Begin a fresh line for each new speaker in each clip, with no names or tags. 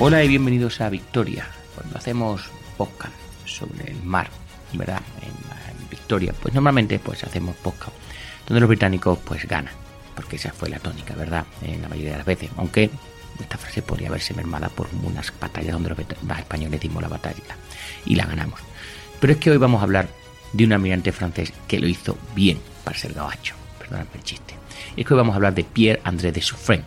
Hola y bienvenidos a Victoria, cuando hacemos podcast sobre el mar, ¿verdad? En, Victoria, pues normalmente pues hacemos podcast donde los británicos pues ganan, porque esa fue la tónica, ¿verdad? En la mayoría de las veces, aunque esta frase podría verse mermada por unas batallas donde los, españoles dimos la batalla y la ganamos. Pero es que hoy vamos a hablar de un almirante francés que lo hizo bien para ser gabacho, perdóname el chiste. Es que hoy vamos a hablar de Pierre André de Suffren,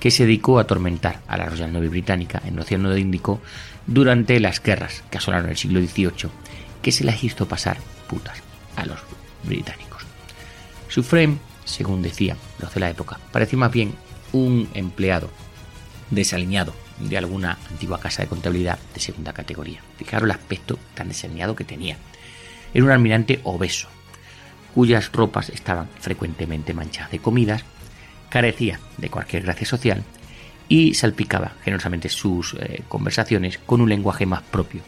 que se dedicó a atormentar a la Royal Navy británica en el Océano Índico durante las guerras que asolaron el siglo XVIII, que se las hizo pasar putas a los británicos. Su frame, según decía los de la época, parecía más bien un empleado desaliñado de alguna antigua casa de contabilidad de segunda categoría. Fijaros el aspecto tan desaliñado que tenía. Era un almirante obeso, cuyas ropas estaban frecuentemente manchadas de comidas carecía de cualquier gracia social y salpicaba generosamente sus eh, conversaciones con un lenguaje más propio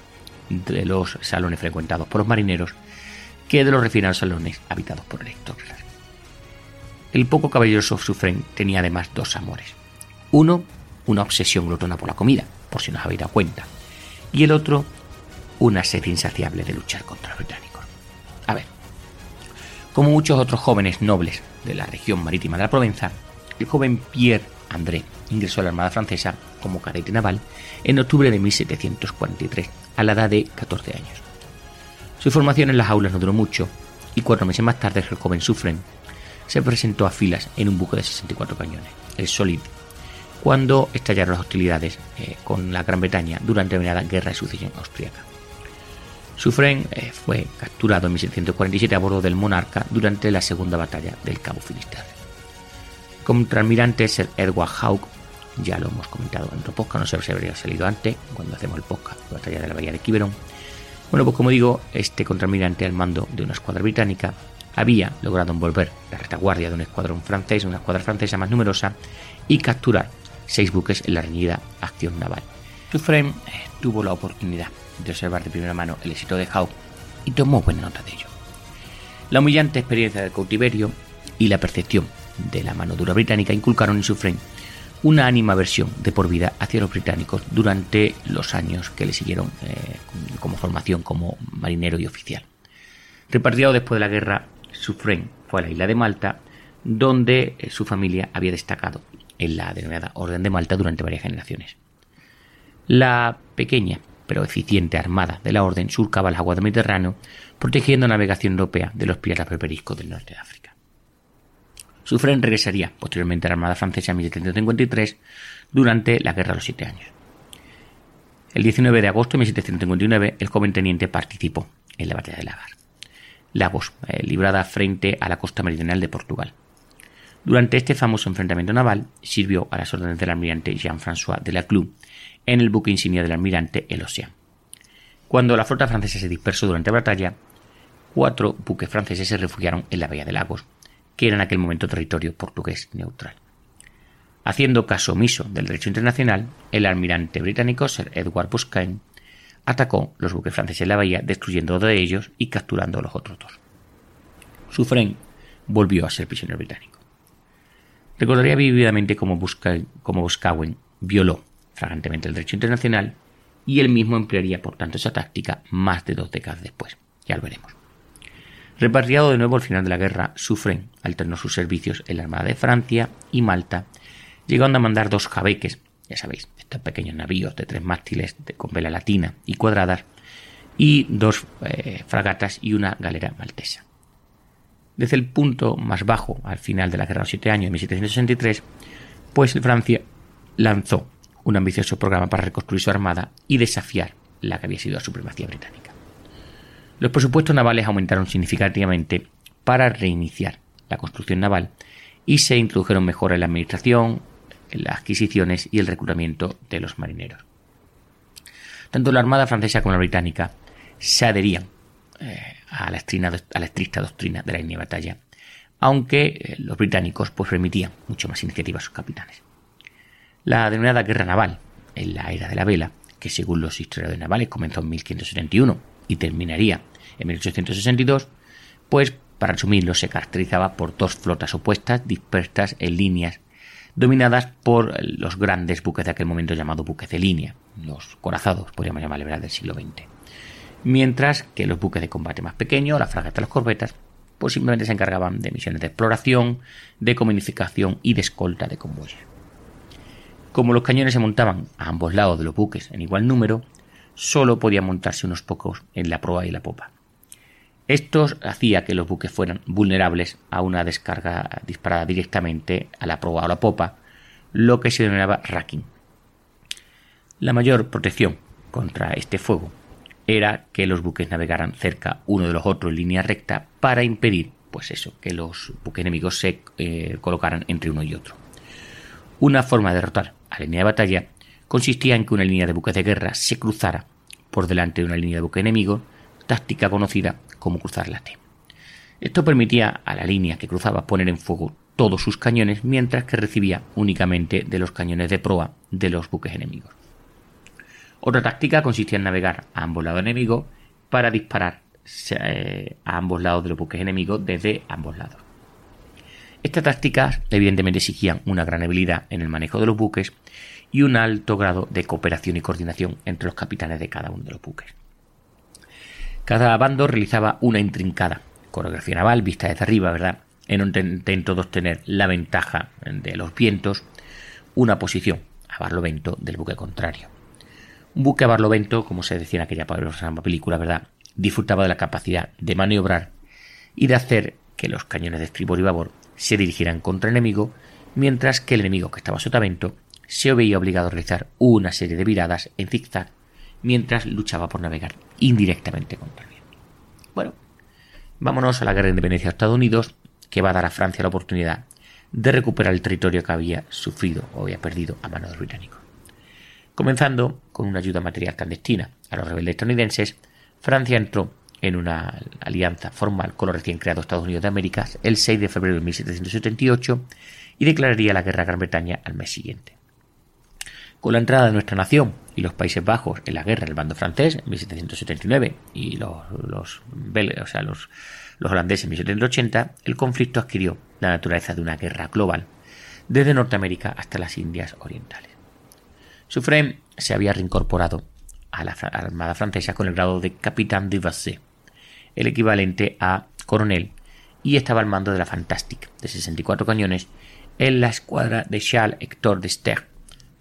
de los salones frecuentados por los marineros que de los refinados salones habitados por electores. El poco caballeroso Sufren tenía además dos amores. Uno, una obsesión glotona por la comida, por si no os habéis dado cuenta. Y el otro, una sed insaciable de luchar contra los británicos. A ver, como muchos otros jóvenes nobles de la región marítima de la Provenza, el joven Pierre André ingresó a la Armada Francesa como cadete naval en octubre de 1743, a la edad de 14 años. Su formación en las aulas no duró mucho y cuatro meses más tarde el joven Suffren se presentó a filas en un buque de 64 cañones, el Solid, cuando estallaron las hostilidades eh, con la Gran Bretaña durante la Guerra de Sucesión Austriaca. Suffren eh, fue capturado en 1747 a bordo del Monarca durante la segunda batalla del Cabo Finisterre. Contraalmirante Sir Edward Hawke, ya lo hemos comentado en otro podcast, no sé si habría salido antes, cuando hacemos el podcast la batalla de la Bahía de Quiberon. Bueno, pues como digo, este contraalmirante al mando de una escuadra británica había logrado envolver la retaguardia de un escuadrón francés, una escuadra francesa más numerosa, y capturar seis buques en la reñida acción naval. Suffren eh, tuvo la oportunidad de observar de primera mano el éxito de Hawke y tomó buena nota de ello. La humillante experiencia del cautiverio y la percepción de la mano dura británica inculcaron en su frente una ánima versión de por vida hacia los británicos durante los años que le siguieron eh, como formación como marinero y oficial. Repartido después de la guerra, Suffren fue a la isla de Malta, donde eh, su familia había destacado en la denominada Orden de Malta durante varias generaciones. La pequeña pero eficiente armada de la Orden surcaba el agua del Mediterráneo, protegiendo la navegación europea de los piratas berberiscos del norte de África. Suffren regresaría posteriormente a la Armada Francesa en 1753 durante la Guerra de los Siete Años. El 19 de agosto de 1759 el joven teniente participó en la batalla de Lagar. Lagos, eh, librada frente a la costa meridional de Portugal. Durante este famoso enfrentamiento naval sirvió a las órdenes del almirante Jean-François de Laclue en el buque insignia del almirante El Océan. Cuando la flota francesa se dispersó durante la batalla, cuatro buques franceses se refugiaron en la bahía de Lagos, que era en aquel momento territorio portugués neutral. Haciendo caso omiso del derecho internacional, el almirante británico Sir Edward Buscane atacó los buques franceses en la bahía, destruyendo dos de ellos y capturando a los otros dos. Suffren volvió a ser prisionero británico. Recordaría vividamente cómo, Boscawen violó flagrantemente el derecho internacional y él mismo emplearía por tanto esa táctica más de dos décadas después. Ya lo veremos. Repatriado de nuevo al final de la guerra, Suffren alternó sus servicios en la Armada de Francia y Malta, llegando a mandar dos jabeques, ya sabéis, estos pequeños navíos de tres mástiles con vela latina y cuadradas, y dos eh, fragatas y una galera maltesa. Desde el punto más bajo, al final de la guerra de los siete años, en 1763, pues Francia lanzó un ambicioso programa para reconstruir su armada y desafiar la que había sido la supremacía británica. Los presupuestos navales aumentaron significativamente para reiniciar la construcción naval y se introdujeron mejoras en la administración, en las adquisiciones y el reclutamiento de los marineros. Tanto la Armada francesa como la británica se adherían eh, a, la estricta doctrina de la línea de batalla, aunque eh, los británicos pues remitían mucho más iniciativa a sus capitanes. La denominada guerra naval, en la era de la vela, que según los historiadores navales comenzó en 1571 y terminaría en 1862, pues para resumirlo se caracterizaba por dos flotas opuestas dispersas en líneas dominadas por los grandes buques de aquel momento llamados buques de línea, los corazados, podríamos llamarle verdad, del siglo XX. Mientras que los buques de combate más pequeños, las fragatas, las corbetas, pues simplemente se encargaban de misiones de exploración, de comunicación y de escolta de convoyes. Como los cañones se montaban a ambos lados de los buques en igual número, solo podían montarse unos pocos en la proa y la popa. Esto hacía que los buques fueran vulnerables a una descarga disparada directamente a la proa o la popa, lo que se denominaba racking. La mayor protección contra este fuego era que los buques navegaran cerca uno de los otros en línea recta para impedir, pues eso, que los buques enemigos se eh, colocaran entre uno y otro. Una forma de derrotar a la línea de batalla consistía en que una línea de buques de guerra se cruzara por delante de una línea de buque enemigo, táctica conocida como cruzar la T. Esto permitía a la línea que cruzaba poner en fuego todos sus cañones mientras que recibía únicamente de los cañones de proa de los buques enemigos. Otra táctica consistía en navegar a ambos lados enemigos para disparar eh, a ambos lados de los buques enemigos desde ambos lados. Estas tácticas evidentemente exigían una gran habilidad en el manejo de los buques y un alto grado de cooperación y coordinación entre los capitanes de cada uno de los buques. Cada bando realizaba una intrincada coreografía naval vista desde arriba, ¿verdad? En un intento de obtener la ventaja de los vientos, una posición a barlovento del buque contrario. Un buque a barlovento, como se decía en aquella película, ¿verdad? Disfrutaba de la capacidad de maniobrar y de hacer que los cañones de estribor y babor se dirigieran contra el enemigo, mientras que el enemigo que estaba a sotavento se veía obligado a realizar una serie de viradas en zigzag mientras luchaba por navegar indirectamente contra el viento. Bueno, vámonos a la guerra de independencia de Estados Unidos, que va a dar a Francia la oportunidad de recuperar el territorio que había sufrido o había perdido a manos de los británicos. Comenzando con una ayuda material clandestina a los rebeldes estadounidenses, Francia entró en una alianza formal con los recién creados Estados Unidos de América el 6 de febrero de 1778 y declararía la guerra a Gran Bretaña al mes siguiente. Con la entrada de nuestra nación y los Países Bajos en la guerra en el bando francés en 1779 y los, los, o sea, los, holandeses en 1780, el conflicto adquirió la naturaleza de una guerra global, desde Norteamérica hasta las Indias Orientales. Suffren se había reincorporado a la Armada Francesa con el grado de capitán de Vassé, el equivalente a coronel, y estaba al mando de la Fantastic, de 64 cañones, en la escuadra de Charles Hector de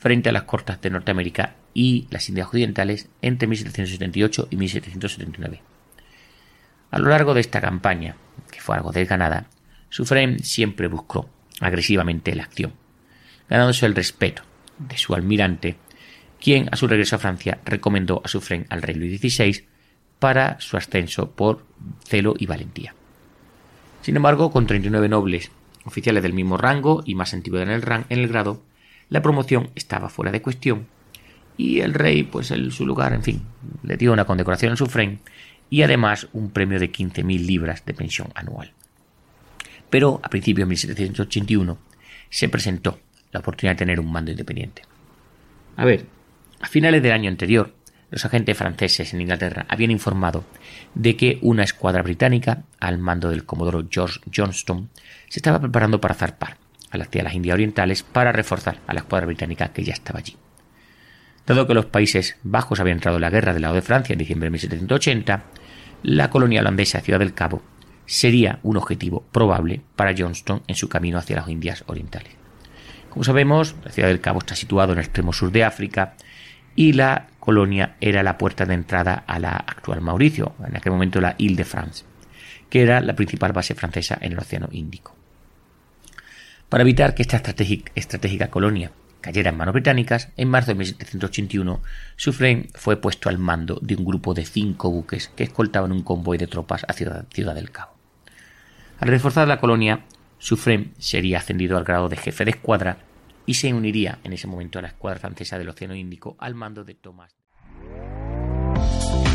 frente a las costas de Norteamérica y las Indias Occidentales entre 1778 y 1779. A lo largo de esta campaña, que fue algo desganada, Suffren siempre buscó agresivamente la acción, ganándose el respeto de su almirante, quien a su regreso a Francia recomendó a Suffren al rey Luis XVI para su ascenso por celo y valentía. Sin embargo, con 39 nobles oficiales del mismo rango y más antiguos en el, en el grado, la promoción estaba fuera de cuestión y el rey, pues en su lugar, en fin, le dio una condecoración su Sufren y además un premio de 15.000 libras de pensión anual. Pero a principios de 1781 se presentó la oportunidad de tener un mando independiente. A ver, a finales del año anterior, los agentes franceses en Inglaterra habían informado de que una escuadra británica, al mando del comodoro George Johnston, se estaba preparando para zarpar a las, las Indias Orientales para reforzar a la escuadra británica que ya estaba allí. Dado que los Países Bajos habían entrado en la guerra del lado de Francia en diciembre de 1780, la colonia holandesa Ciudad del Cabo sería un objetivo probable para Johnston en su camino hacia las Indias Orientales. Como sabemos, la Ciudad del Cabo está situado en el extremo sur de África y la colonia era la puerta de entrada a la actual Mauricio, en aquel momento la Ile-de-France, que era la principal base francesa en el Océano Índico. Para evitar que esta estratégica colonia cayera en manos británicas, en marzo de 1781 Suffren fue puesto al mando de un grupo de cinco buques que escoltaban un convoy de tropas hacia Ciudad del Cabo. Al reforzar la colonia, Suffren sería ascendido al grado de jefe de escuadra y se uniría en ese momento a la escuadra francesa del Océano Índico al mando de Thomas.